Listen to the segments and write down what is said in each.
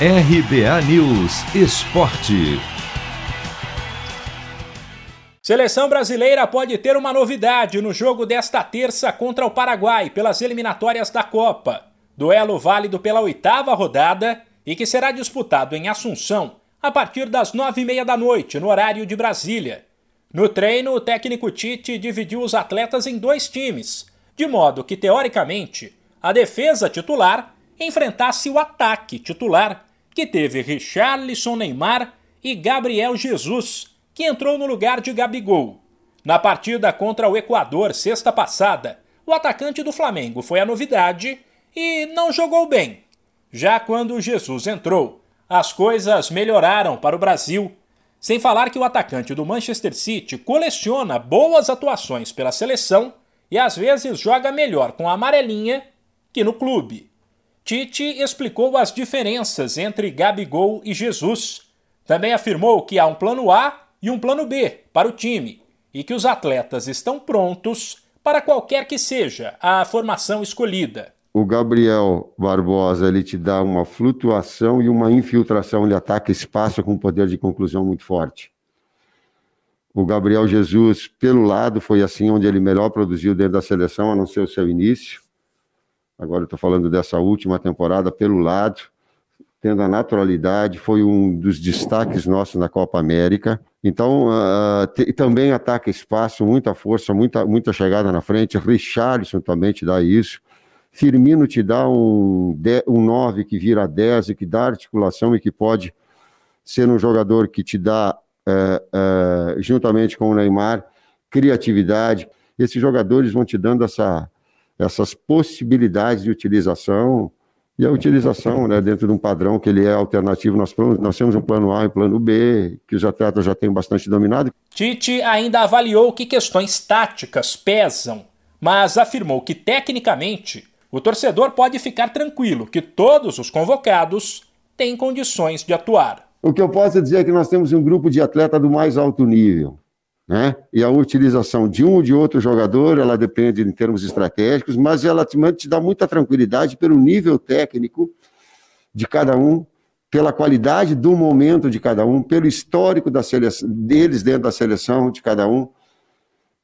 RBA News Esporte. Seleção brasileira pode ter uma novidade no jogo desta terça contra o Paraguai pelas eliminatórias da Copa. Duelo válido pela oitava rodada e que será disputado em Assunção a partir das nove e meia da noite, no horário de Brasília. No treino, o técnico Tite dividiu os atletas em dois times, de modo que, teoricamente, a defesa titular enfrentasse o ataque titular, que teve Richarlison Neymar e Gabriel Jesus, que entrou no lugar de Gabigol. Na partida contra o Equador, sexta passada, o atacante do Flamengo foi a novidade e não jogou bem. Já quando Jesus entrou, as coisas melhoraram para o Brasil. Sem falar que o atacante do Manchester City coleciona boas atuações pela seleção e às vezes joga melhor com a amarelinha que no clube. Tite explicou as diferenças entre Gabigol e Jesus. Também afirmou que há um plano A e um plano B para o time e que os atletas estão prontos para qualquer que seja a formação escolhida. O Gabriel Barbosa ele te dá uma flutuação e uma infiltração, ele ataca espaço com poder de conclusão muito forte. O Gabriel Jesus, pelo lado, foi assim onde ele melhor produziu dentro da seleção, a não ser o seu início agora estou falando dessa última temporada, pelo lado, tendo a naturalidade, foi um dos destaques nossos na Copa América. Então, uh, também ataca espaço, muita força, muita, muita chegada na frente. Richarlison também te dá isso. Firmino te dá um, um 9 que vira 10 e que dá articulação e que pode ser um jogador que te dá, uh, uh, juntamente com o Neymar, criatividade. Esses jogadores vão te dando essa, essas possibilidades de utilização e a utilização né, dentro de um padrão que ele é alternativo. Nós, nós temos um plano A e um plano B, que os atletas já têm bastante dominado. Tite ainda avaliou que questões táticas pesam, mas afirmou que, tecnicamente, o torcedor pode ficar tranquilo que todos os convocados têm condições de atuar. O que eu posso dizer é que nós temos um grupo de atleta do mais alto nível né? E a utilização de um ou de outro jogador, ela depende em termos estratégicos, mas ela te, te dá muita tranquilidade pelo nível técnico de cada um, pela qualidade do momento de cada um, pelo histórico da seleção, deles dentro da seleção de cada um,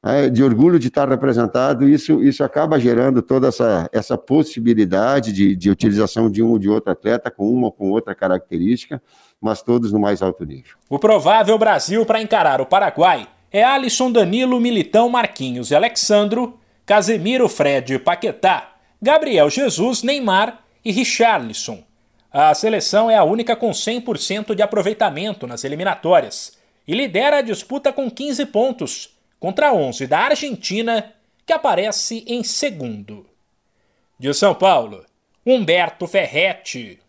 é, de orgulho de estar representado, isso, isso acaba gerando toda essa, essa possibilidade de, de utilização de um ou de outro atleta com uma ou com outra característica, mas todos no mais alto nível. O provável Brasil para encarar o Paraguai é Alisson Danilo, Militão, Marquinhos e Alexandro, Casemiro, Fred, Paquetá, Gabriel Jesus, Neymar e Richarlison. A seleção é a única com 100% de aproveitamento nas eliminatórias e lidera a disputa com 15 pontos, contra 11 da Argentina, que aparece em segundo. De São Paulo, Humberto Ferretti.